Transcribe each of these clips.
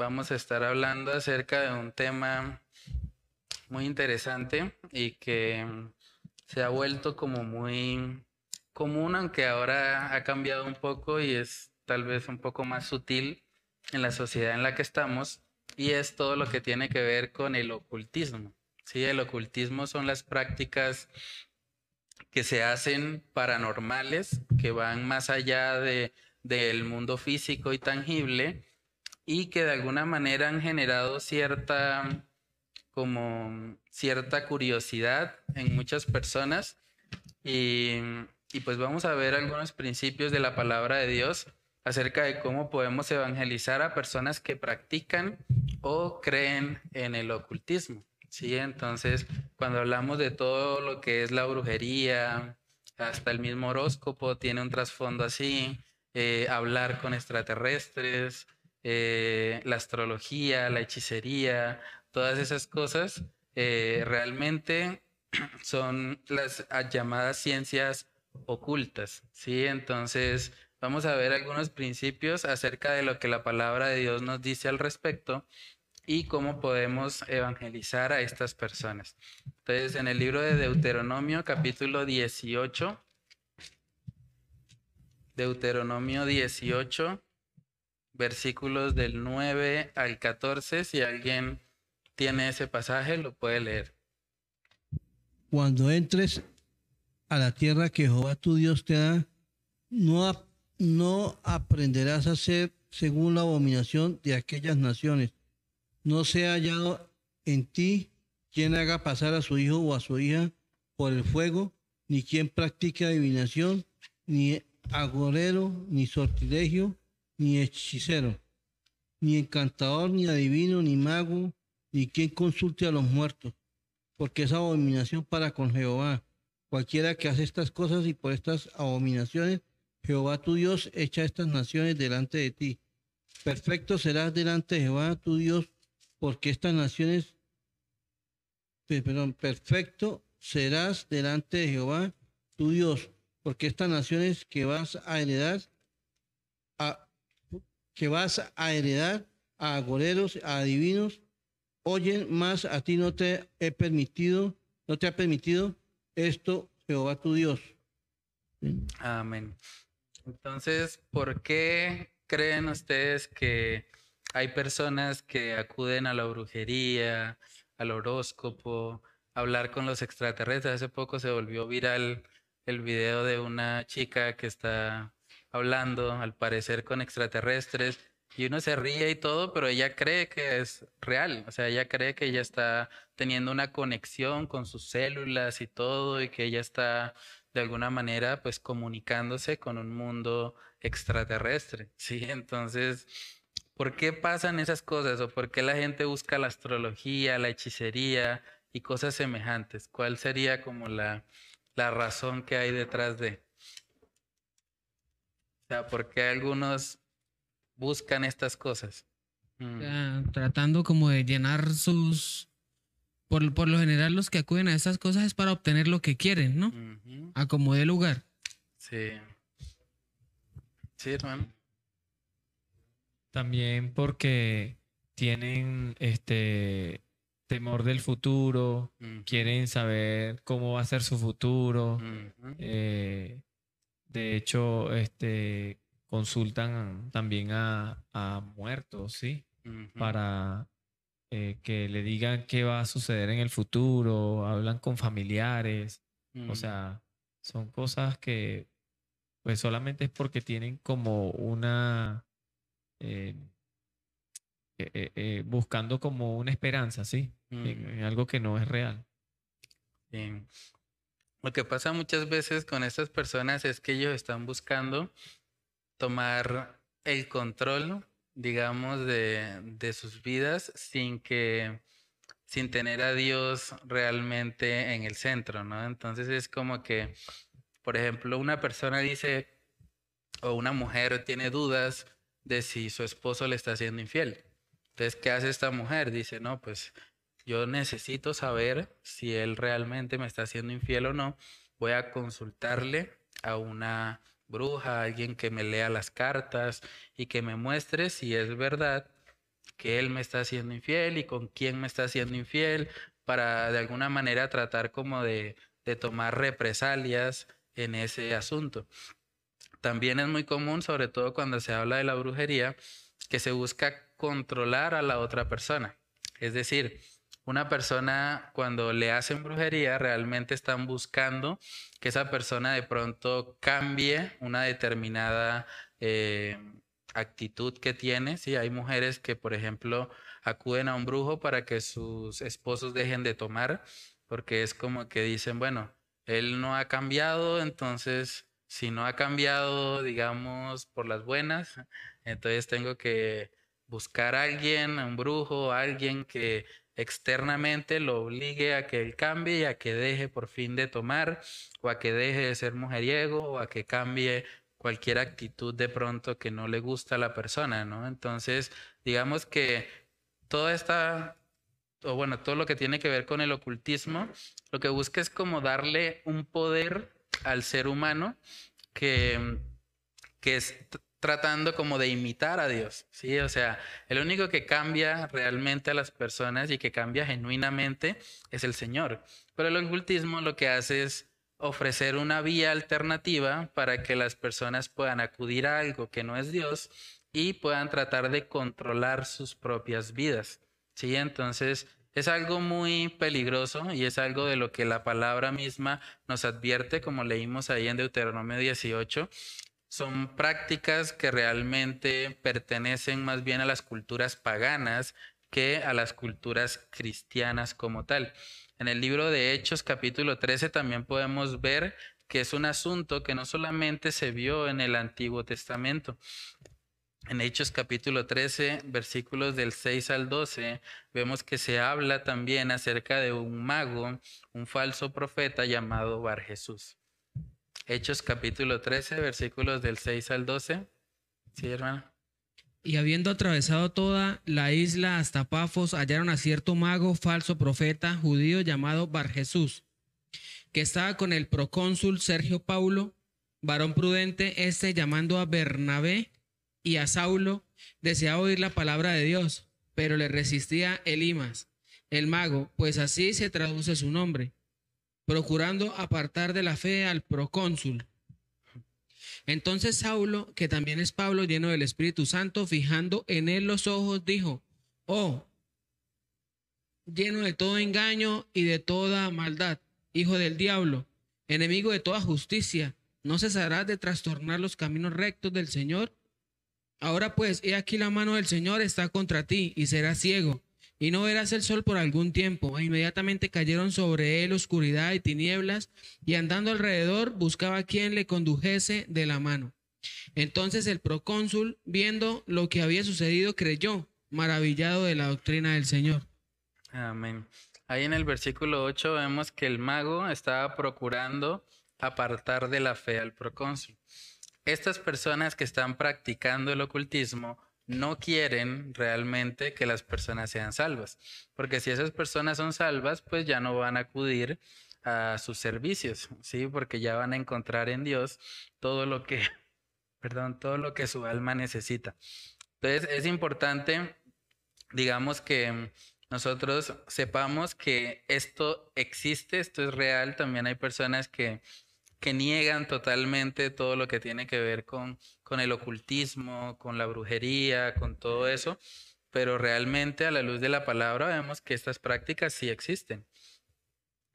vamos a estar hablando acerca de un tema muy interesante y que se ha vuelto como muy común, aunque ahora ha cambiado un poco y es tal vez un poco más sutil en la sociedad en la que estamos, y es todo lo que tiene que ver con el ocultismo. Sí, el ocultismo son las prácticas que se hacen paranormales, que van más allá de, del mundo físico y tangible, y que de alguna manera han generado cierta como cierta curiosidad en muchas personas y, pues vamos a ver algunos principios de la palabra de Dios acerca de cómo podemos evangelizar a personas que practican o creen en el ocultismo. Sí, entonces cuando hablamos de todo lo que es la brujería, hasta el mismo horóscopo tiene un trasfondo así, eh, hablar con extraterrestres, eh, la astrología, la hechicería, todas esas cosas eh, realmente son las llamadas ciencias ocultas, ¿sí? Entonces, vamos a ver algunos principios acerca de lo que la palabra de Dios nos dice al respecto y cómo podemos evangelizar a estas personas. Entonces, en el libro de Deuteronomio, capítulo 18, Deuteronomio 18, versículos del 9 al 14. Si alguien tiene ese pasaje, lo puede leer. Cuando entres a la tierra que Jehová tu Dios te da, no, no aprenderás a hacer según la abominación de aquellas naciones. No sea hallado en ti quien haga pasar a su hijo o a su hija por el fuego, ni quien practique adivinación, ni agorero, ni sortilegio, ni hechicero, ni encantador, ni adivino, ni mago, ni quien consulte a los muertos, porque es abominación para con Jehová. Cualquiera que hace estas cosas y por estas abominaciones, Jehová tu Dios echa estas naciones delante de ti. Perfecto serás delante de Jehová tu Dios, porque estas naciones, perdón, perfecto serás delante de Jehová tu Dios, porque estas naciones que vas a heredar a, que vas a heredar a agoreros, a adivinos, oyen más, a ti no te he permitido, no te ha permitido esto Jehová tu Dios. Amén. Entonces, ¿por qué creen ustedes que hay personas que acuden a la brujería, al horóscopo, a hablar con los extraterrestres? Hace poco se volvió viral el video de una chica que está hablando, al parecer, con extraterrestres. Y uno se ríe y todo, pero ella cree que es real. O sea, ella cree que ella está teniendo una conexión con sus células y todo, y que ella está de alguna manera, pues, comunicándose con un mundo extraterrestre. Sí, entonces, ¿por qué pasan esas cosas? ¿O por qué la gente busca la astrología, la hechicería y cosas semejantes? ¿Cuál sería como la, la razón que hay detrás de? O sea, ¿por qué algunos buscan estas cosas? Mm. tratando como de llenar sus... Por, por, lo general los que acuden a estas cosas es para obtener lo que quieren, ¿no? De lugar. Sí. Sí, hermano. También porque tienen este temor del futuro, quieren saber cómo va a ser su futuro. eh, de hecho, este, consultan también a, muertos, ¿sí? Para eh, que le digan qué va a suceder en el futuro, hablan con familiares, o sea, son cosas que pues solamente es porque tienen como una... Eh, eh, buscando como una esperanza, ¿sí? en, algo que no es real. Bien. Lo que pasa muchas veces con estas personas es que ellos están buscando tomar el control, digamos, de, de sus vidas sin que, sin tener a Dios realmente en el centro, ¿no? Entonces es como que, por ejemplo, una persona dice, o una mujer tiene dudas de si su esposo le está haciendo infiel. Entonces, ¿qué hace esta mujer? Dice, no, pues yo necesito saber si él realmente me está haciendo infiel o no. Voy a consultarle a una bruja, a alguien que me lea las cartas y que me muestre si es verdad que él me está haciendo infiel y con quién me está haciendo infiel, para de alguna manera tratar como de, de tomar represalias en ese asunto. También es muy común, sobre todo cuando se habla de la brujería, que se busca controlar a la otra persona. Es decir, una persona cuando le hacen brujería realmente están buscando que esa persona de pronto cambie una determinada eh, actitud que tiene. Sí, hay mujeres que, por ejemplo, acuden a un brujo para que sus esposos dejen de tomar, porque es como que dicen, bueno, él no ha cambiado, entonces si no ha cambiado, digamos, por las buenas, entonces tengo que buscar a alguien, un brujo, alguien que externamente lo obligue a que él cambie y a que deje por fin de tomar o a que deje de ser mujeriego o a que cambie cualquier actitud de pronto que no le gusta a la persona, ¿no? Entonces, digamos que toda esta, o bueno, todo lo que tiene que ver con el ocultismo, lo que busca es como darle un poder al ser humano que, que es tratando como de imitar a Dios, ¿sí? O sea, el único que cambia realmente a las personas y que cambia genuinamente es el Señor. Pero el ocultismo lo que hace es ofrecer una vía alternativa para que las personas puedan acudir a algo que no es Dios y puedan tratar de controlar sus propias vidas, ¿sí? Entonces, es algo muy peligroso y es algo de lo que la palabra misma nos advierte, como leímos ahí en Deuteronomio 18, son prácticas que realmente pertenecen más bien a las culturas paganas que a las culturas cristianas como tal. En el libro de Hechos capítulo 13 también podemos ver que es un asunto que no solamente se vio en el Antiguo Testamento. En Hechos capítulo 13, versículos del 6 al 12, vemos que se habla también acerca de un mago, un falso profeta llamado Bar Jesús. Hechos capítulo 13, versículos del 6 al 12. Sí, hermano. Y habiendo atravesado toda la isla hasta Pafos, hallaron a cierto mago, falso profeta, judío llamado Bar Jesús, que estaba con el procónsul Sergio Paulo, varón prudente, este llamando a Bernabé y a Saulo, deseaba oír la palabra de Dios, pero le resistía Elimas, el mago, pues así se traduce su nombre procurando apartar de la fe al procónsul. Entonces Saulo, que también es Pablo, lleno del Espíritu Santo, fijando en él los ojos, dijo, oh, lleno de todo engaño y de toda maldad, hijo del diablo, enemigo de toda justicia, ¿no cesarás de trastornar los caminos rectos del Señor? Ahora pues, he aquí la mano del Señor está contra ti y serás ciego y no verás el sol por algún tiempo. E inmediatamente cayeron sobre él oscuridad y tinieblas, y andando alrededor buscaba a quien le condujese de la mano. Entonces el procónsul, viendo lo que había sucedido, creyó, maravillado de la doctrina del Señor. Amén. Ahí en el versículo 8 vemos que el mago estaba procurando apartar de la fe al procónsul. Estas personas que están practicando el ocultismo no quieren realmente que las personas sean salvas, porque si esas personas son salvas, pues ya no van a acudir a sus servicios, ¿sí? Porque ya van a encontrar en Dios todo lo que, perdón, todo lo que su alma necesita. Entonces es importante, digamos que nosotros sepamos que esto existe, esto es real, también hay personas que que niegan totalmente todo lo que tiene que ver con, con el ocultismo, con la brujería, con todo eso, pero realmente a la luz de la palabra vemos que estas prácticas sí existen.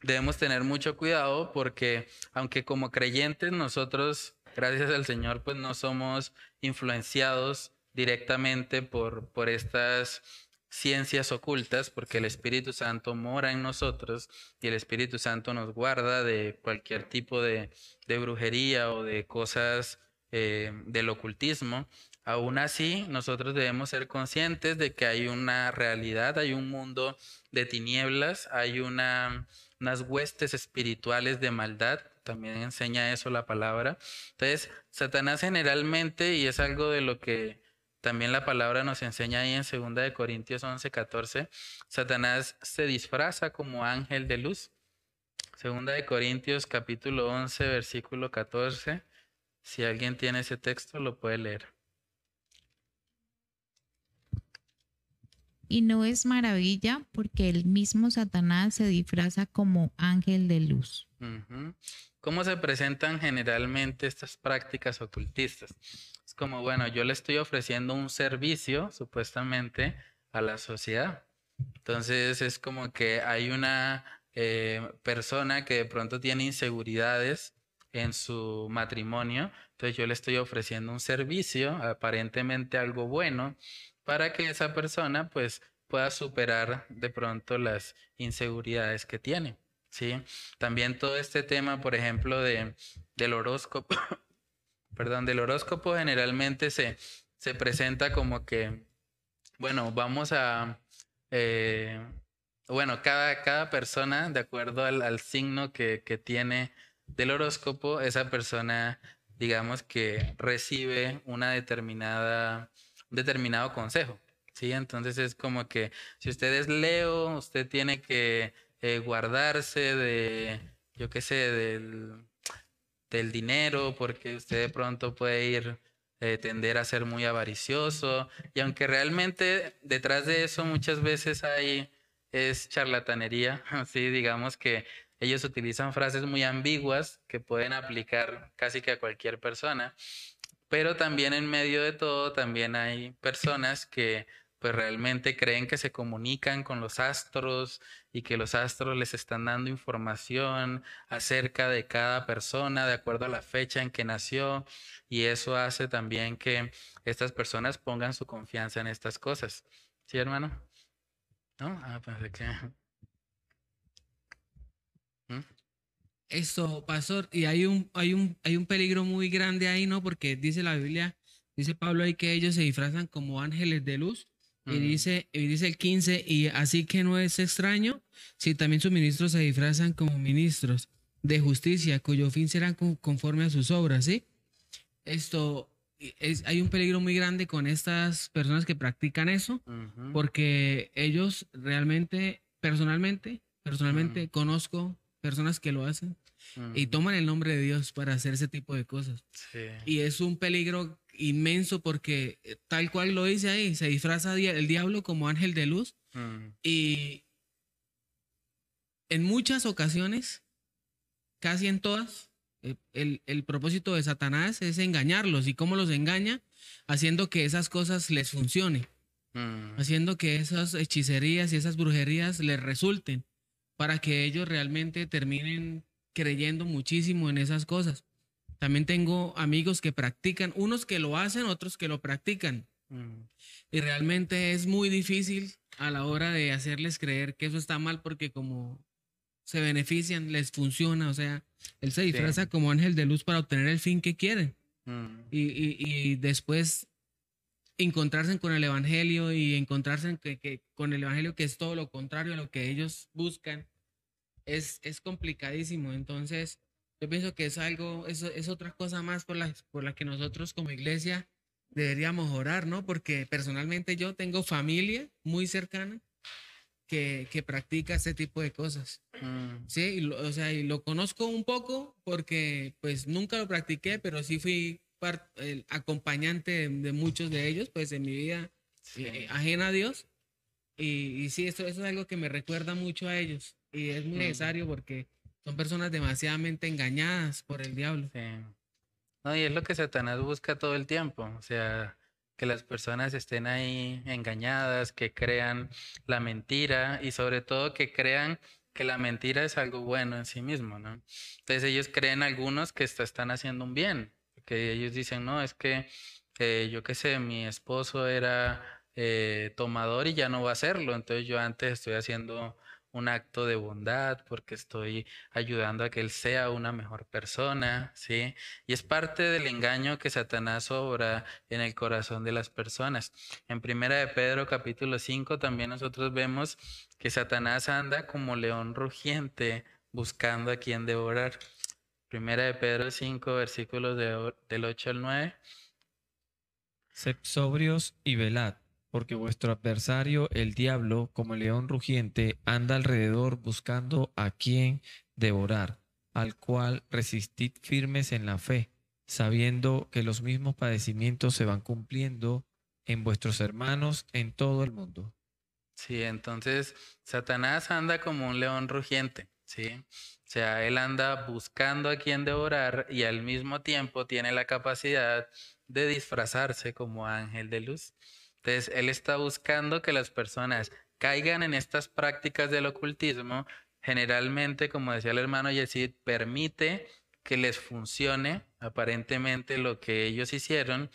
Debemos tener mucho cuidado porque aunque como creyentes nosotros, gracias al Señor, pues no somos influenciados directamente por, por estas ciencias ocultas, porque el Espíritu Santo mora en nosotros y el Espíritu Santo nos guarda de cualquier tipo de, brujería o de cosas eh, del ocultismo. Aún así, nosotros debemos ser conscientes de que hay una realidad, hay un mundo de tinieblas, hay una, unas huestes espirituales de maldad. También enseña eso la palabra. Entonces, Satanás generalmente, y es algo de lo que también la palabra nos enseña ahí en 2 de Corintios 11, 14, Satanás se disfraza como ángel de luz. 2 de Corintios capítulo 11, versículo 14. Si alguien tiene ese texto, lo puede leer. Y no es maravilla porque el mismo Satanás se disfraza como ángel de luz. ¿Cómo se presentan generalmente estas prácticas ocultistas? Es como, bueno, yo le estoy ofreciendo un servicio, supuestamente, a la sociedad. Entonces es como que hay una eh, persona que de pronto tiene inseguridades en su matrimonio, entonces yo le estoy ofreciendo un servicio, aparentemente algo bueno, para que esa persona pues pueda superar de pronto las inseguridades que tiene. ¿sí? También todo este tema, por ejemplo, de, del horóscopo, perdón, del horóscopo generalmente se, se presenta como que, bueno, vamos a, eh, bueno, cada, cada persona, de acuerdo al, signo que, que tiene del horóscopo, esa persona, digamos que recibe una determinada determinado consejo. ¿sí? Entonces es como que si usted es Leo, usted tiene que eh, guardarse de, yo qué sé, del, del, dinero, porque usted de pronto puede ir, eh, tender a ser muy avaricioso. Y aunque realmente detrás de eso muchas veces hay, es charlatanería, ¿sí? digamos que ellos utilizan frases muy ambiguas que pueden aplicar casi que a cualquier persona. Pero también en medio de todo, también hay personas que pues realmente creen que se comunican con los astros y que los astros les están dando información acerca de cada persona de acuerdo a la fecha en que nació y eso hace también que estas personas pongan su confianza en estas cosas. ¿Sí, hermano? ¿No? Ah, pensé que... Esto, pastor, y hay un, hay un, hay un peligro muy grande ahí, ¿no? Porque dice la Biblia, dice Pablo ahí que ellos se disfrazan como ángeles de luz. Y dice, y dice el 15, y así que no es extraño si también sus ministros se disfrazan como ministros de justicia, cuyo fin será conforme a sus obras, ¿sí? Esto, es, hay un peligro muy grande con estas personas que practican eso, porque ellos realmente, personalmente, personalmente conozco personas que lo hacen y toman el nombre de Dios para hacer ese tipo de cosas. Y es un peligro inmenso porque eh, tal cual lo dice ahí, se disfraza el diablo como ángel de luz y en muchas ocasiones, casi en todas, eh, el, el, propósito de Satanás es engañarlos. ¿Y cómo los engaña? Haciendo que esas cosas les funcionen. Haciendo que esas hechicerías y esas brujerías les resulten para que ellos realmente terminen creyendo muchísimo en esas cosas. También tengo amigos que practican, unos que lo hacen, otros que lo practican. Mm. Y realmente es muy difícil a la hora de hacerles creer que eso está mal porque como se benefician, les funciona, o sea, él se disfraza como ángel de luz para obtener el fin que quieren. Mm. Y, después encontrarse con el Evangelio y encontrarse que, con el Evangelio que es todo lo contrario a lo que ellos buscan, es, es complicadísimo. Entonces, yo pienso que es algo, es, es otra cosa más por la, por la que nosotros como iglesia deberíamos orar, ¿no? Porque personalmente yo tengo familia muy cercana que, que practica este tipo de cosas. Mm. Sí, o sea, y lo conozco un poco porque pues nunca lo practiqué, pero sí fui el acompañante de, muchos de ellos, pues en mi vida eh, ajena a Dios. Y, y sí, eso, eso, es algo que me recuerda mucho a ellos. Y es muy necesario porque son personas demasiadamente engañadas por el diablo. Sí. No, y es lo que Satanás busca todo el tiempo. O sea, que las personas estén ahí engañadas, que crean la mentira y sobre todo que crean que la mentira es algo bueno en sí mismo, ¿no? Entonces ellos creen algunos que están haciendo un bien, que ellos dicen, no, es que eh, yo qué sé, mi esposo era eh, tomador y ya no va a hacerlo, entonces yo antes estoy haciendo un acto de bondad porque estoy ayudando a que él sea una mejor persona, ¿sí? Y es parte del engaño que Satanás obra en el corazón de las personas. En Primera de Pedro capítulo 5 también nosotros vemos que Satanás anda como león rugiente buscando a quien devorar. Primera de Pedro 5, versículos del 8 al 9. Sed sobrios y velad, porque vuestro adversario, el diablo, como león rugiente, anda alrededor buscando a quien devorar, al cual resistid firmes en la fe, sabiendo que los mismos padecimientos se van cumpliendo en vuestros hermanos en todo el mundo. Sí, entonces Satanás anda como un león rugiente, ¿sí? O sea, él anda buscando a quien devorar y al mismo tiempo tiene la capacidad de disfrazarse como ángel de luz. Entonces, él está buscando que las personas caigan en estas prácticas del ocultismo. Generalmente, como decía el hermano Yesid, permite que les funcione aparentemente lo que ellos hicieron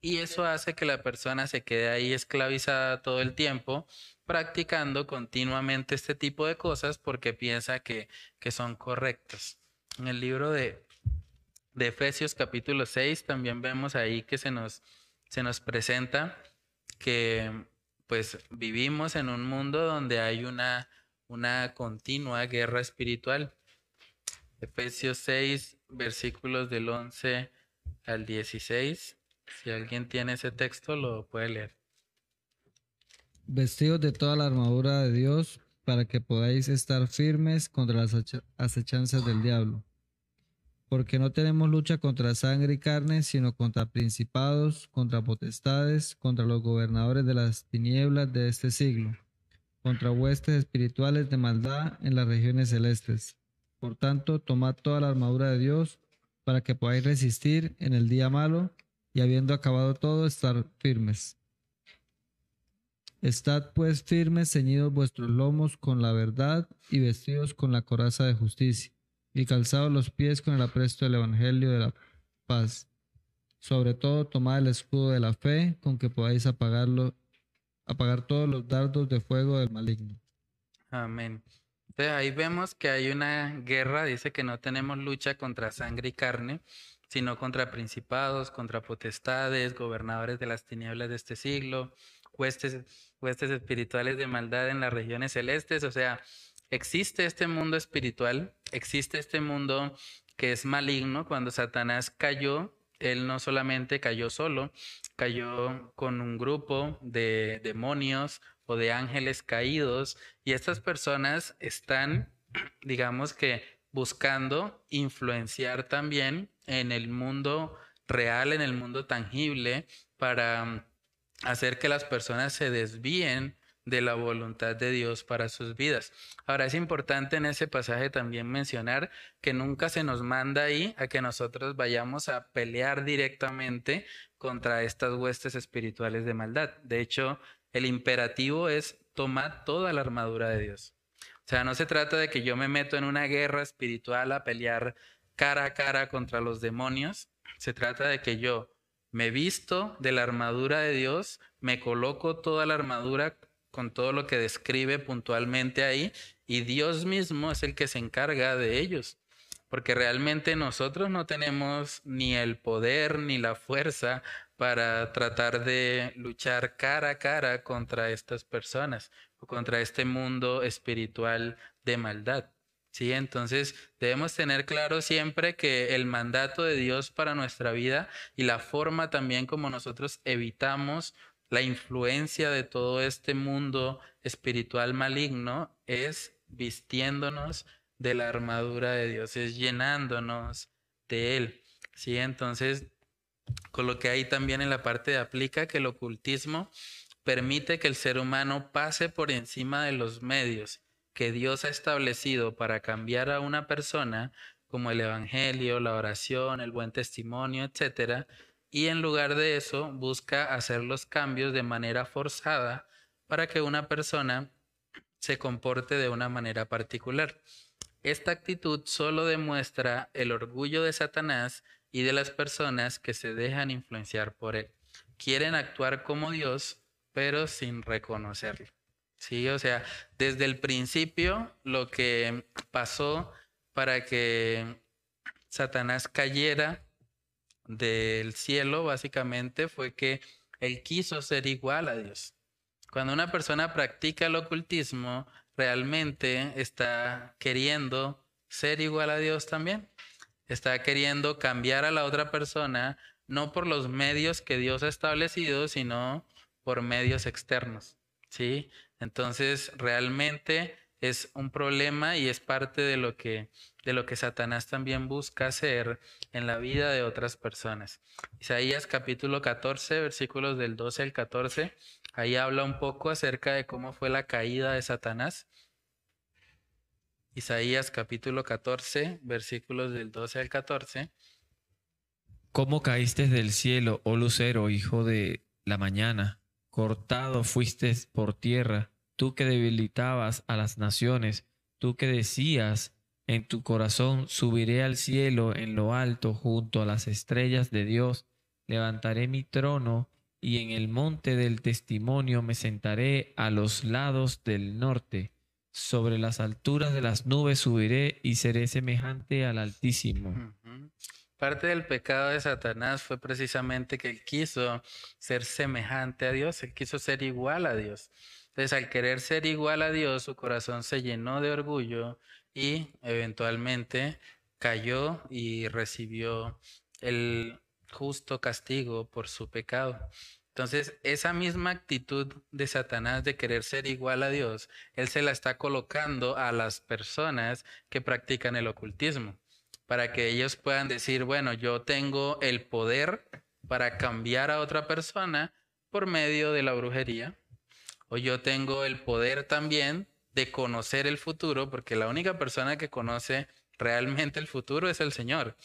y eso hace que la persona se quede ahí esclavizada todo el tiempo practicando continuamente este tipo de cosas porque piensa que, son correctas. En el libro de, de, Efesios capítulo 6 también vemos ahí que se nos, se nos presenta que pues vivimos en un mundo donde hay una, una continua guerra espiritual. Efesios 6, versículos del 11 al 16. Si alguien tiene ese texto, lo puede leer. Vestidos de toda la armadura de Dios para que podáis estar firmes contra las acechanzas del diablo. Porque no tenemos lucha contra sangre y carne, sino contra principados, contra potestades, contra los gobernadores de las tinieblas de este siglo, contra huestes espirituales de maldad en las regiones celestes. Por tanto, tomad toda la armadura de Dios para que podáis resistir en el día malo y habiendo acabado todo, estar firmes. Estad pues firmes, ceñidos vuestros lomos con la verdad y vestidos con la coraza de justicia, y calzados los pies con el apresto del Evangelio de la paz. Sobre todo, tomad el escudo de la fe, con que podáis apagarlo, apagar todos los dardos de fuego del maligno. Amén ahí vemos que hay una guerra, dice que no tenemos lucha contra sangre y carne, sino contra principados, contra potestades, gobernadores de las tinieblas de este siglo, huestes, huestes espirituales de maldad en las regiones celestes. O sea, existe este mundo espiritual, existe este mundo que es maligno. Cuando Satanás cayó, él no solamente cayó solo, cayó con un grupo de demonios o de ángeles caídos y estas personas están, digamos que, buscando influenciar también en el mundo real, en el mundo tangible, para mm, hacer que las personas se desvíen de la voluntad de Dios para sus vidas. Ahora es importante en ese pasaje también mencionar que nunca se nos manda ahí a que nosotros vayamos a pelear directamente contra estas huestes espirituales de maldad. De hecho, el imperativo es tomar toda la armadura de Dios. O sea, no se trata de que yo me meto en una guerra espiritual a pelear cara a cara contra los demonios. Se trata de que yo me visto de la armadura de Dios, me coloco toda la armadura con todo lo que describe puntualmente ahí y Dios mismo es el que se encarga de ellos. Porque realmente nosotros no tenemos ni el poder ni la fuerza para tratar de luchar cara a cara contra estas personas o contra este mundo espiritual de maldad. Sí, entonces debemos tener claro siempre que el mandato de Dios para nuestra vida y la forma también como nosotros evitamos la influencia de todo este mundo espiritual maligno es vistiéndonos de la armadura de Dios, es llenándonos de Él. Sí, entonces con lo que hay también en la parte de aplica que el ocultismo permite que el ser humano pase por encima de los medios que Dios ha establecido para cambiar a una persona, como el evangelio, la oración, el buen testimonio, etcétera, y en lugar de eso busca hacer los cambios de manera forzada para que una persona se comporte de una manera particular. Esta actitud solo demuestra el orgullo de Satanás y de las personas que se dejan influenciar por él. Quieren actuar como Dios, pero sin reconocerlo. Sí, o sea, desde el principio lo que pasó para que Satanás cayera del cielo básicamente fue que él quiso ser igual a Dios. Cuando una persona practica el ocultismo, realmente está queriendo ser igual a Dios también está queriendo cambiar a la otra persona no por los medios que Dios ha establecido, sino por medios externos. ¿Sí? Entonces, realmente es un problema y es parte de lo que de lo que Satanás también busca hacer en la vida de otras personas. Isaías capítulo 14, versículos del 12 al 14, ahí habla un poco acerca de cómo fue la caída de Satanás. Isaías capítulo 14, versículos del 12 al 14. ¿Cómo caíste del cielo, oh lucero, hijo de la mañana? Cortado fuiste por tierra, tú que debilitabas a las naciones, tú que decías en tu corazón, subiré al cielo en lo alto junto a las estrellas de Dios, levantaré mi trono y en el monte del testimonio me sentaré a los lados del norte. Sobre las alturas de las nubes subiré y seré semejante al Altísimo. Parte del pecado de Satanás fue precisamente que él quiso ser semejante a Dios, él quiso ser igual a Dios. Entonces, al querer ser igual a Dios, su corazón se llenó de orgullo y eventualmente cayó y recibió el justo castigo por su pecado. Entonces, esa misma actitud de Satanás de querer ser igual a Dios, él se la está colocando a las personas que practican el ocultismo, para que ellos puedan decir, bueno, yo tengo el poder para cambiar a otra persona por medio de la brujería, o yo tengo el poder también de conocer el futuro, porque la única persona que conoce realmente el futuro es el Señor.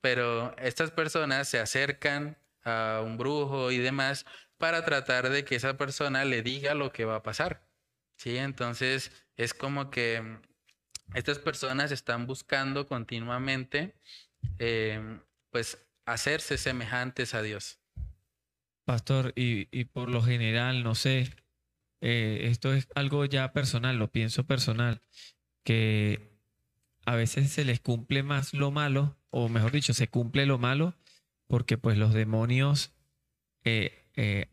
Pero estas personas se acercan a un brujo y demás para tratar de que esa persona le diga lo que va a pasar. ¿Sí? Entonces es como que estas personas están buscando continuamente em, pues hacerse semejantes a Dios. Pastor, y, y por lo general, no sé, eh, esto es algo ya personal, lo pienso personal, que a veces se les cumple más lo malo, o mejor dicho, se cumple lo malo, porque pues los demonios eh, eh,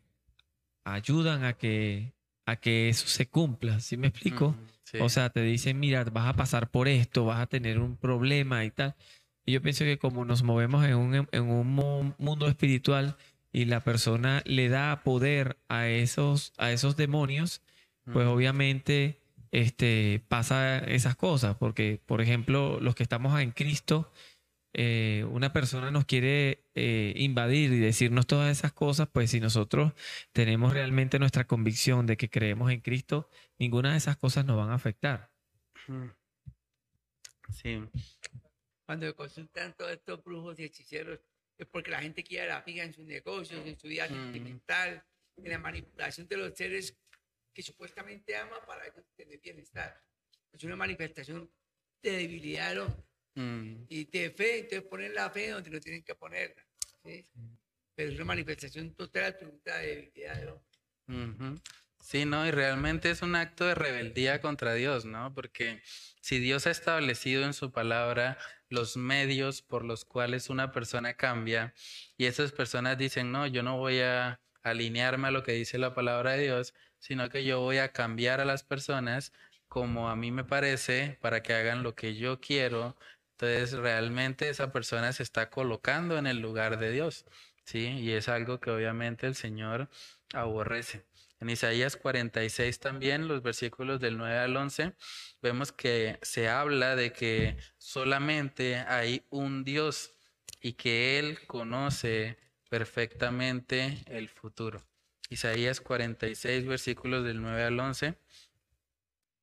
ayudan a que, a que eso se cumpla, ¿sí me explico? O sea, te dicen, mira, vas a pasar por esto, vas a tener un problema y tal. Y yo pienso que como nos movemos en un, en un mundo espiritual, y la persona le da poder a esos, a esos demonios, pues obviamente este, pasa esas cosas, porque por ejemplo, los que estamos en Cristo, eh, una persona nos quiere eh, invadir y decirnos todas esas cosas, pues si nosotros tenemos realmente nuestra convicción de que creemos en Cristo, ninguna de esas cosas nos van a afectar. Sí. Cuando consultan todos estos brujos y hechiceros, es porque la gente quiere la fija en sus negocios, en su vida sentimental, en la manipulación de los seres que supuestamente ama para ellos tener bienestar. Es una manifestación de debilidad hombre. Mm. Y de fe, entonces ponen la fe donde no tienen que ponerla. Pero es una manifestación total absoluta de debilidad del hombre. Sí, no, y realmente es un acto de rebeldía contra Dios, ¿no? Porque si Dios ha establecido en su palabra los medios por los cuales una persona cambia y esas personas dicen, no, yo no voy a alinearme a lo que dice la palabra de Dios, sino que yo voy a cambiar a las personas como a mí me parece para que hagan lo que yo quiero. Entonces realmente esa persona se está colocando en el lugar de Dios, ¿sí? Y es algo que obviamente el Señor aborrece. En Isaías 46 también, los versículos del 9 al 11, vemos que se habla de que solamente hay un Dios y que Él conoce perfectamente el futuro. Isaías 46, versículos del 9 al 11.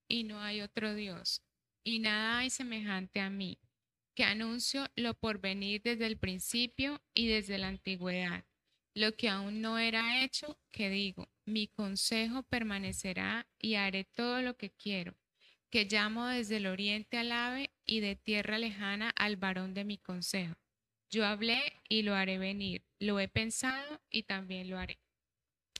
Y no hay otro Dios, y nada hay semejante a mí, que anuncio lo por venir desde el principio y desde la antigüedad, lo que aún no era hecho, que digo mi consejo permanecerá y haré todo lo que quiero, que llamo desde el oriente al ave y de tierra lejana al varón de mi consejo. Yo hablé y lo haré venir, lo he pensado y también lo haré.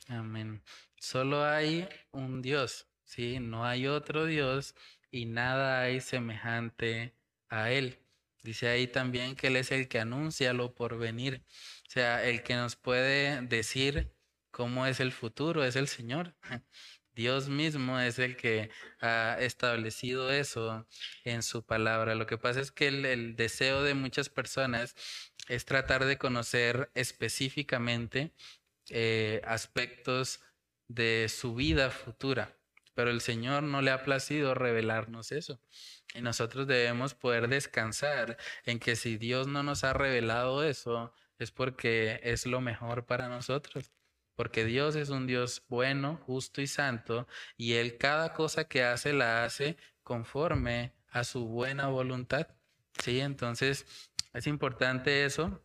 Amén. Solo hay un Dios, ¿sí? No hay otro Dios y nada hay semejante a Él. Dice ahí también que Él es el que anuncia lo por venir, o sea, el que nos puede decir cómo es el futuro, es el Señor. Dios mismo es el que ha establecido eso en su palabra. Lo que pasa es que el, deseo de muchas personas es tratar de conocer específicamente eh, aspectos de su vida futura, pero el Señor no le ha placido revelarnos eso. Y nosotros debemos poder descansar en que si Dios no nos ha revelado eso, es porque es lo mejor para nosotros. Porque Dios es un Dios bueno, justo y santo, y Él cada cosa que hace la hace conforme a su buena voluntad. Sí, entonces es importante eso.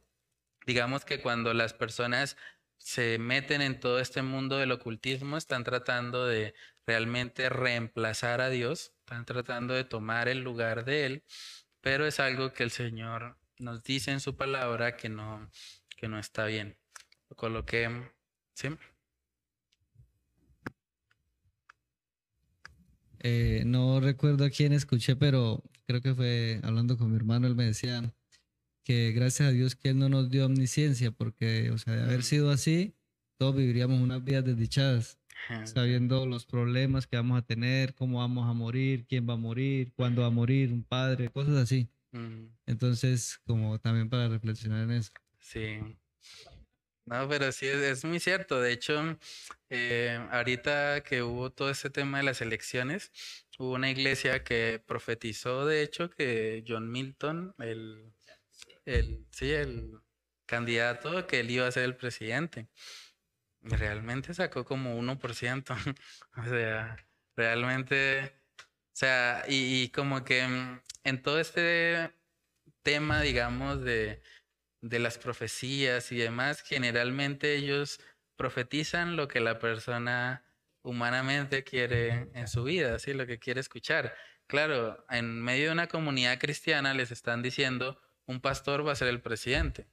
Digamos que cuando las personas se meten en todo este mundo del ocultismo, están tratando de realmente reemplazar a Dios, están tratando de tomar el lugar de Él, pero es algo que el Señor nos dice en su palabra que no, que no está bien. Lo coloqué, ¿sí? Eh, no recuerdo a quién escuché, pero creo que fue hablando con mi hermano, él me decía que gracias a Dios que Él no nos dio omnisciencia, porque, o sea, de haber sido así, todos viviríamos unas vidas desdichadas, sabiendo los problemas que vamos a tener, cómo vamos a morir, quién va a morir, cuándo va a morir, un padre, cosas así. Entonces, como también para reflexionar en eso. Sí. No, pero sí, es, muy cierto. De hecho, eh, ahorita que hubo todo ese tema de las elecciones, hubo una iglesia que profetizó, de hecho, que John Milton, el, el, sí, el candidato, que él iba a ser el presidente. Realmente sacó como 1%. o sea, realmente, o sea, y como que mm, en todo este tema, digamos, de de las profecías y demás, generalmente ellos profetizan lo que la persona humanamente quiere en su vida, ¿sí? lo que quiere escuchar. Claro, en medio de una comunidad cristiana les están diciendo, un pastor va a ser el presidente.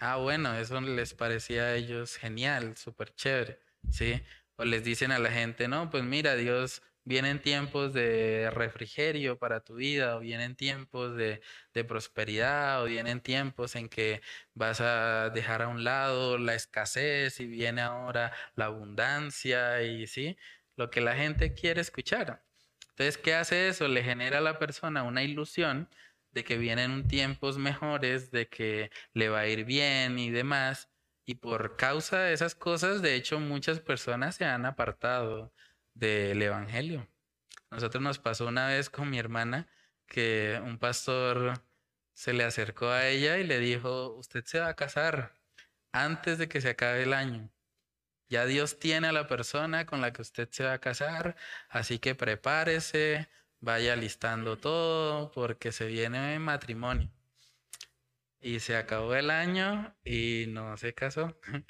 Ah, bueno, eso les parecía a ellos genial, súper chévere, ¿sí? O les dicen a la gente, no, pues mira, Dios vienen tiempos de refrigerio para tu vida, o vienen tiempos de, prosperidad, o vienen tiempos en que vas a dejar a un lado la escasez y viene ahora la abundancia y sí, lo que la gente quiere escuchar. Entonces, ¿qué hace eso? Le genera a la persona una ilusión de que vienen tiempos mejores, de que le va a ir bien y demás. Y por causa de esas cosas, de hecho, muchas personas se han apartado del Evangelio. Nosotros nos pasó una vez con mi hermana que un pastor se le acercó a ella y le dijo, usted se va a casar antes de que se acabe el año. Ya Dios tiene a la persona con la que usted se va a casar, así que prepárese, vaya listando todo porque se viene matrimonio. Y se acabó el año y no se casó.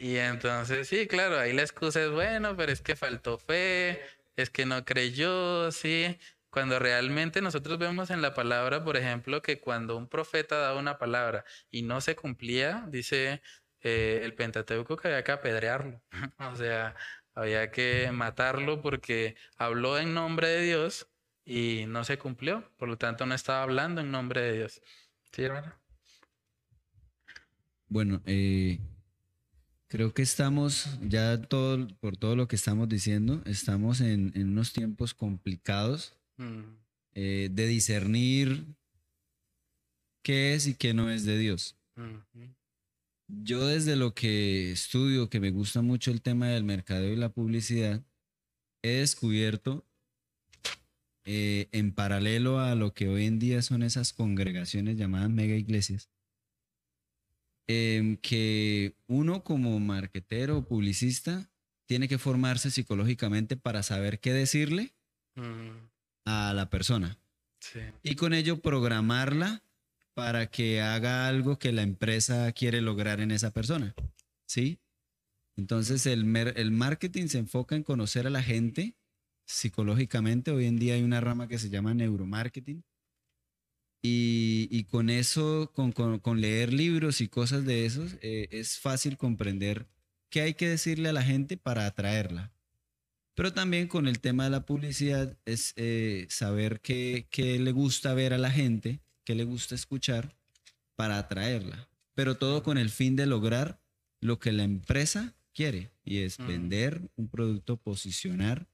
Y entonces, sí, claro, ahí la excusa es, bueno, pero es que faltó fe, es que no creyó, sí. Cuando realmente nosotros vemos en la palabra, por ejemplo, que cuando un profeta daba una palabra y no se cumplía, dice eh, el Pentateuco que había que apedrearlo. o sea, había que matarlo porque habló en nombre de Dios y no se cumplió. Por lo tanto, no estaba hablando en nombre de Dios. ¿Sí, hermano? Bueno, eh, Creo que estamos, ya todo, por todo lo que estamos diciendo, estamos en, unos tiempos complicados mm. eh, de discernir qué es y qué no es de Dios. Yo desde lo que estudio, que me gusta mucho el tema del mercadeo y la publicidad, he descubierto eh, en paralelo a lo que hoy en día son esas congregaciones llamadas mega iglesias, Em, que uno como marquetero o publicista tiene que formarse psicológicamente para saber qué decirle a la persona. Y con ello programarla para que haga algo que la empresa quiere lograr en esa persona. ¿Sí? Entonces el, el marketing se enfoca en conocer a la gente psicológicamente. Hoy en día hay una rama que se llama neuromarketing, y, con eso, con, leer libros y cosas de esos, eh, es fácil comprender qué hay que decirle a la gente para atraerla. Pero también con el tema de la publicidad es eh, saber qué, qué, le gusta ver a la gente, qué le gusta escuchar para atraerla. Pero todo con el fin de lograr lo que la empresa quiere y es vender un producto, posicionar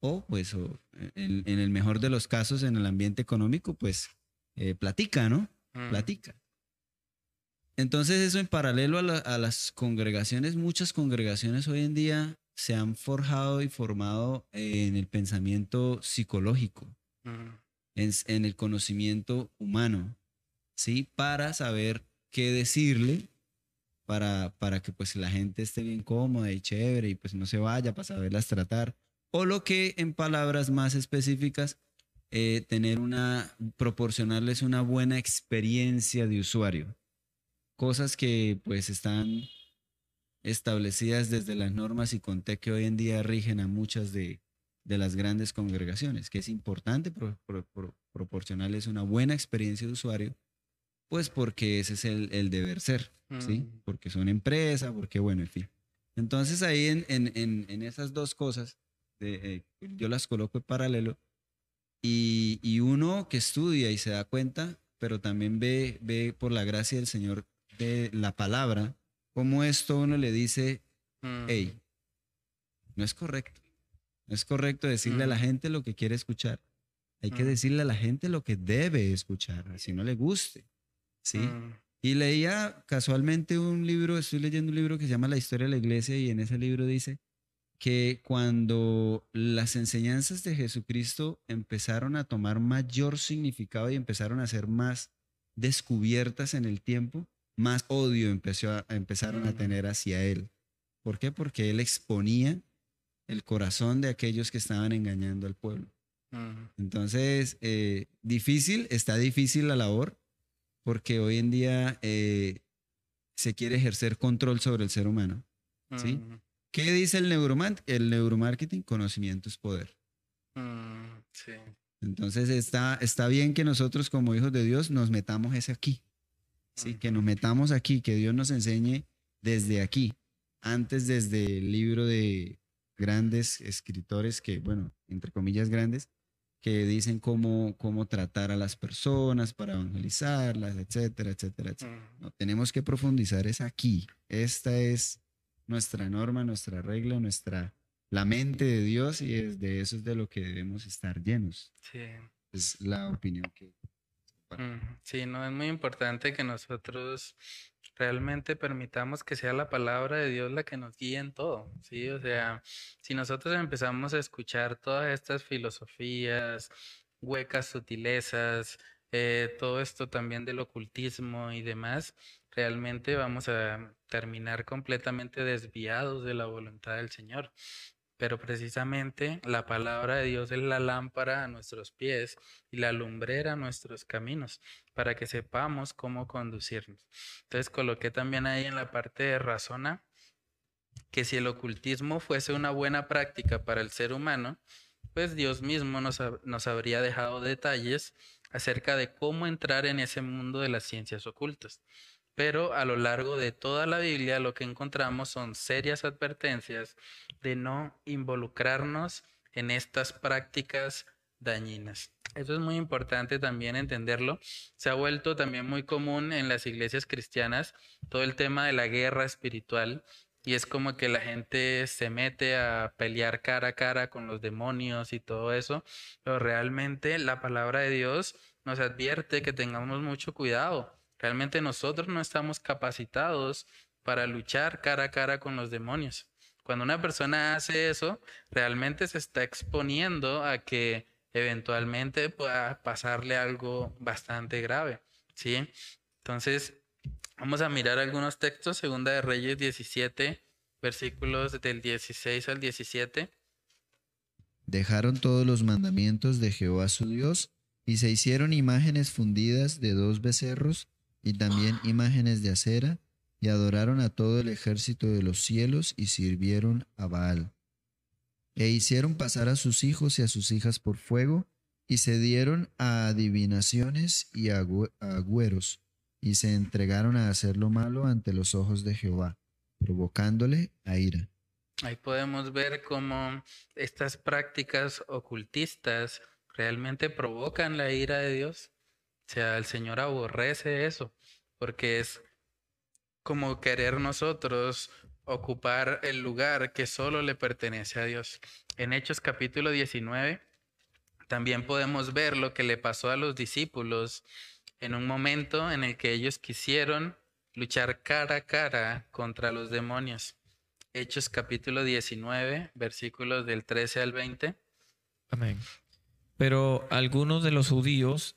o pues en, en el mejor de los casos en el ambiente económico pues eh, platica, ¿no? Platica. Entonces eso en paralelo a, las congregaciones, muchas congregaciones hoy en día se han forjado y formado en el pensamiento psicológico, en, el conocimiento humano, ¿sí? Para saber qué decirle, para, para que pues la gente esté bien cómoda y chévere y pues no se vaya para saberlas tratar. O lo que en palabras más específicas, eh, tener una, proporcionarles una buena experiencia de usuario. Cosas que pues están establecidas desde las normas y conté que hoy en día rigen a muchas de, las grandes congregaciones, que es importante proporcionarles una buena experiencia de usuario, pues porque ese es el, deber ser, ¿sí? Mm. Porque son empresa, porque bueno, en fin. Entonces ahí en, en, esas dos cosas, eh, yo las coloco en paralelo y, y, uno que estudia y se da cuenta, pero también ve, ve por la gracia del Señor de la palabra, cómo esto uno le dice, hey, no es correcto. No es correcto decirle a la gente lo que quiere escuchar. Hay que decirle a la gente lo que debe escuchar, si no le guste. ¿Sí? Y leía casualmente un libro, estoy leyendo un libro que se llama La historia de la iglesia y en ese libro dice que cuando las enseñanzas de Jesucristo empezaron a tomar mayor significado y empezaron a ser más descubiertas en el tiempo, más odio empezó a, empezaron a tener hacia él. ¿Por qué? Porque él exponía el corazón de aquellos que estaban engañando al pueblo. Entonces, eh, difícil, está difícil la labor, porque hoy en día eh, se quiere ejercer control sobre el ser humano. ¿sí? ¿Qué dice el, el neuromarketing? Conocimiento es poder. Entonces está, está bien que nosotros como hijos de Dios nos metamos ese aquí. ¿sí? Que nos metamos aquí, que Dios nos enseñe desde aquí, antes desde el libro de grandes escritores que, bueno, entre comillas grandes, que dicen cómo, cómo tratar a las personas para evangelizarlas, etcétera, etcétera, etcétera. No, tenemos que profundizar es aquí. Esta es nuestra norma, nuestra regla, nuestra la mente de Dios y es de eso es de lo que debemos estar llenos. Sí. Es la opinión que Sí, no, es muy importante que nosotros realmente permitamos que sea la palabra de Dios la que nos guíe en todo, ¿sí? O sea, si nosotros empezamos a escuchar todas estas filosofías, huecas sutilezas, eh, todo esto también del ocultismo y demás, realmente vamos a terminar completamente desviados de la voluntad del Señor pero precisamente la palabra de Dios es la lámpara a nuestros pies y la lumbrera a nuestros caminos, para que sepamos cómo conducirnos. Entonces coloqué también ahí en la parte de razona que si el ocultismo fuese una buena práctica para el ser humano, pues Dios mismo nos, nos habría dejado detalles acerca de cómo entrar en ese mundo de las ciencias ocultas pero a lo largo de toda la Biblia lo que encontramos son serias advertencias de no involucrarnos en estas prácticas dañinas. Eso es muy importante también entenderlo. Se ha vuelto también muy común en las iglesias cristianas todo el tema de la guerra espiritual y es como que la gente se mete a pelear cara a cara con los demonios y todo eso, pero realmente la palabra de Dios nos advierte que tengamos mucho cuidado Realmente nosotros no estamos capacitados para luchar cara a cara con los demonios. Cuando una persona hace eso, realmente se está exponiendo a que eventualmente pueda pasarle algo bastante grave, ¿sí? Entonces, vamos a mirar algunos textos, Segunda de Reyes 17, versículos del 16 al 17. Dejaron todos los mandamientos de Jehová su Dios y se hicieron imágenes fundidas de dos becerros y también imágenes de acera, y adoraron a todo el ejército de los cielos y sirvieron a Baal. E hicieron pasar a sus hijos y a sus hijas por fuego, y se dieron a adivinaciones y a agüeros, y se entregaron a hacer lo malo ante los ojos de Jehová, provocándole a ira. Ahí podemos ver cómo estas prácticas ocultistas realmente provocan la ira de Dios. Sea, el Señor aborrece eso, porque es como querer nosotros ocupar el lugar que solo le pertenece a Dios. En Hechos capítulo 19 también podemos ver lo que le pasó a los discípulos en un momento en el que ellos quisieron luchar cara a cara contra los demonios. Hechos capítulo 19, versículos del 13 al 20. Amén. Pero algunos de los judíos,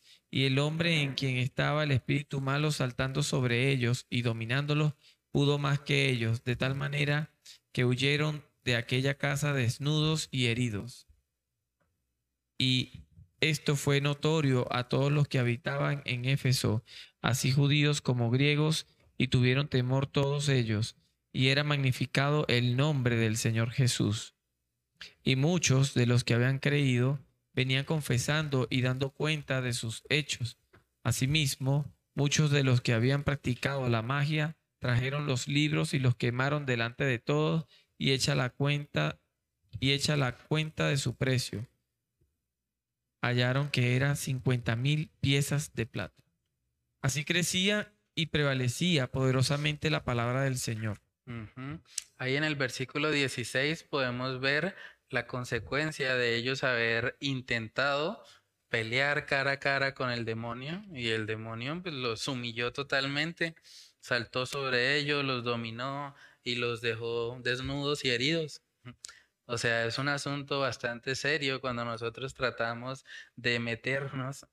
Y el hombre en quien estaba el espíritu malo saltando sobre ellos y dominándolos, pudo más que ellos, de tal manera que huyeron de aquella casa desnudos y heridos. Y esto fue notorio a todos los que habitaban en Éfeso, así judíos como griegos, y tuvieron temor todos ellos, y era magnificado el nombre del Señor Jesús. Y muchos de los que habían creído venían confesando y dando cuenta de sus hechos. Asimismo, muchos de los que habían practicado la magia trajeron los libros y los quemaron delante de todos y echa la cuenta y echa la cuenta de su precio. Hallaron que eran cincuenta mil piezas de plata. Así crecía y prevalecía poderosamente la palabra del Señor. Ahí en el versículo 16 podemos ver la consecuencia de ellos haber intentado pelear cara a cara con el demonio y el demonio pues, los humilló totalmente, saltó sobre ellos, los dominó y los dejó desnudos y heridos. O sea, es un asunto bastante serio cuando nosotros tratamos de meternos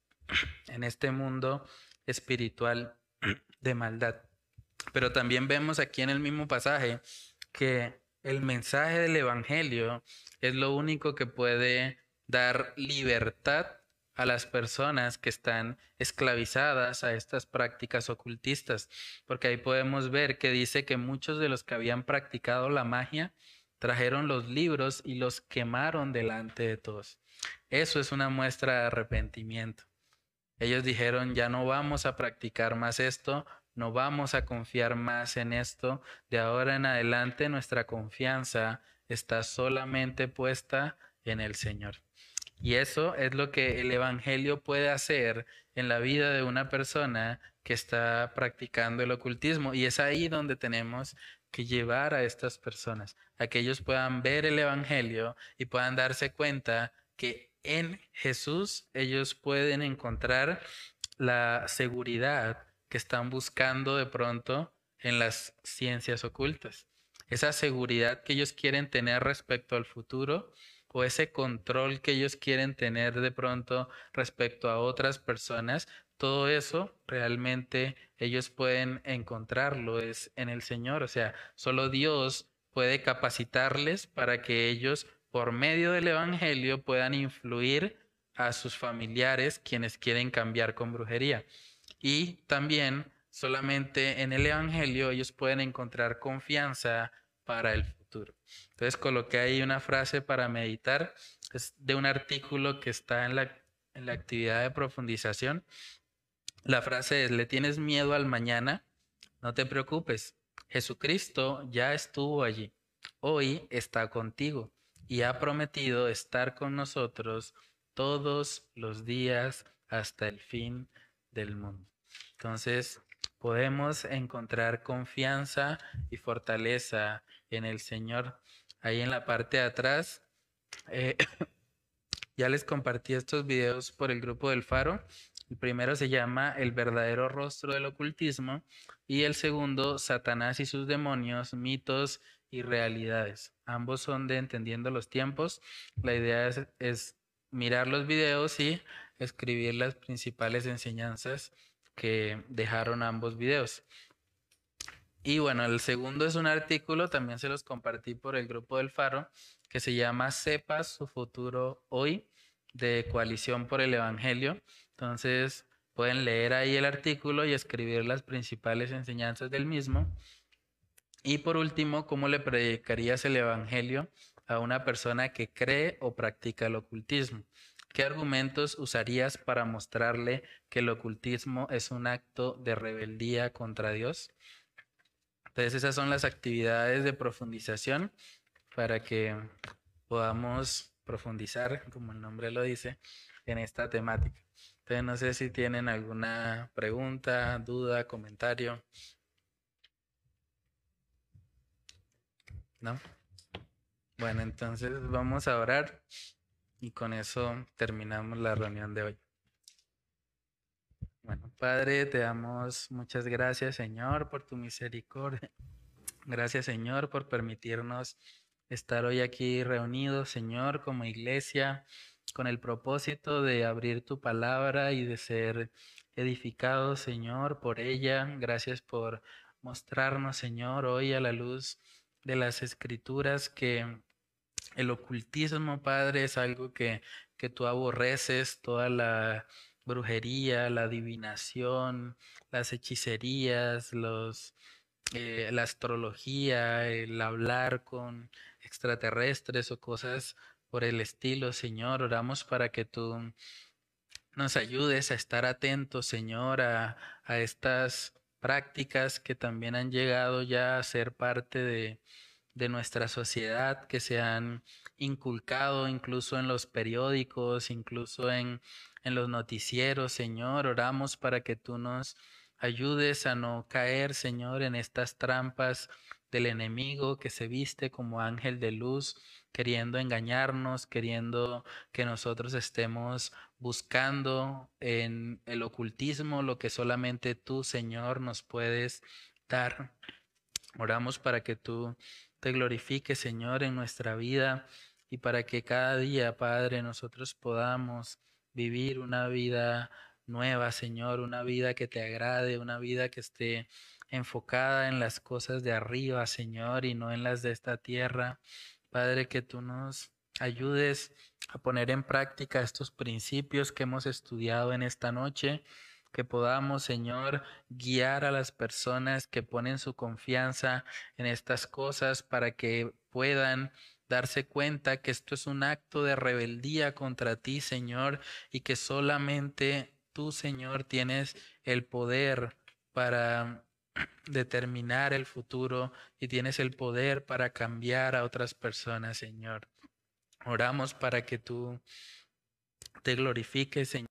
en este mundo espiritual de maldad. Pero también vemos aquí en el mismo pasaje que el mensaje del Evangelio es lo único que puede dar libertad a las personas que están esclavizadas a estas prácticas ocultistas, porque ahí podemos ver que dice que muchos de los que habían practicado la magia trajeron los libros y los quemaron delante de todos. Eso es una muestra de arrepentimiento. Ellos dijeron, ya no vamos a practicar más esto, no vamos a confiar más en esto, de ahora en adelante nuestra confianza está solamente puesta en el Señor. Y eso es lo que el Evangelio puede hacer en la vida de una persona que está practicando el ocultismo. Y es ahí donde tenemos que llevar a estas personas, a que ellos puedan ver el Evangelio y puedan darse cuenta que en Jesús ellos pueden encontrar la seguridad que están buscando de pronto en las ciencias ocultas esa seguridad que ellos quieren tener respecto al futuro o ese control que ellos quieren tener de pronto respecto a otras personas, todo eso realmente ellos pueden encontrarlo es en el Señor, o sea, solo Dios puede capacitarles para que ellos por medio del evangelio puedan influir a sus familiares quienes quieren cambiar con brujería. Y también solamente en el Evangelio ellos pueden encontrar confianza para el futuro. Entonces coloqué ahí una frase para meditar, es de un artículo que está en la, en la actividad de profundización. La frase es, ¿le tienes miedo al mañana? No te preocupes, Jesucristo ya estuvo allí, hoy está contigo y ha prometido estar con nosotros todos los días hasta el fin del mundo. Entonces, podemos encontrar confianza y fortaleza en el Señor. Ahí en la parte de atrás, eh, ya les compartí estos videos por el grupo del Faro. El primero se llama El verdadero rostro del ocultismo y el segundo, Satanás y sus demonios, mitos y realidades. Ambos son de Entendiendo los tiempos. La idea es, es mirar los videos y escribir las principales enseñanzas que dejaron ambos videos. Y bueno, el segundo es un artículo, también se los compartí por el grupo del Faro, que se llama Sepa su futuro hoy, de Coalición por el Evangelio. Entonces, pueden leer ahí el artículo y escribir las principales enseñanzas del mismo. Y por último, ¿cómo le predicarías el Evangelio a una persona que cree o practica el ocultismo? ¿Qué argumentos usarías para mostrarle que el ocultismo es un acto de rebeldía contra Dios? Entonces esas son las actividades de profundización. para que podamos profundizar, como el nombre lo dice, en esta temática. Entonces, no sé si tienen alguna pregunta, duda, comentario. ¿No? Bueno, entonces vamos a orar y con eso terminamos la reunión de hoy. Bueno, Padre, te damos muchas gracias, Señor, por tu misericordia. Gracias, Señor, por permitirnos estar hoy aquí reunidos, Señor, como iglesia, con el propósito de abrir tu palabra y de ser edificados, Señor, por ella. Gracias por mostrarnos, Señor, hoy a la luz de las escrituras que el ocultismo, Padre, es algo que, que tú aborreces, toda la brujería, la adivinación, las hechicerías, los, eh, la astrología, el hablar con extraterrestres o cosas por el estilo, Señor. Oramos para que tú nos ayudes a estar atentos, Señor, a, a estas prácticas que también han llegado ya a ser parte de, de nuestra sociedad, que se han inculcado incluso en los periódicos, incluso en, en los noticieros, Señor. Oramos para que tú nos ayudes a no caer, Señor, en estas trampas del enemigo que se viste como ángel de luz, queriendo engañarnos, queriendo que nosotros estemos buscando en el ocultismo lo que solamente tú, Señor, nos puedes dar. Oramos para que tú te glorifiques, Señor, en nuestra vida y para que cada día, Padre, nosotros podamos vivir una vida nueva, Señor, una vida que te agrade, una vida que esté enfocada en las cosas de arriba, Señor, y no en las de esta tierra. Padre, que tú nos ayudes a poner en práctica estos principios que hemos estudiado en esta noche, que podamos, Señor, guiar a las personas que ponen su confianza en estas cosas para que puedan darse cuenta que esto es un acto de rebeldía contra ti, Señor, y que solamente tú, Señor, tienes el poder para determinar el futuro y tienes el poder para cambiar a otras personas, Señor. Oramos para que tú te glorifiques, Señor.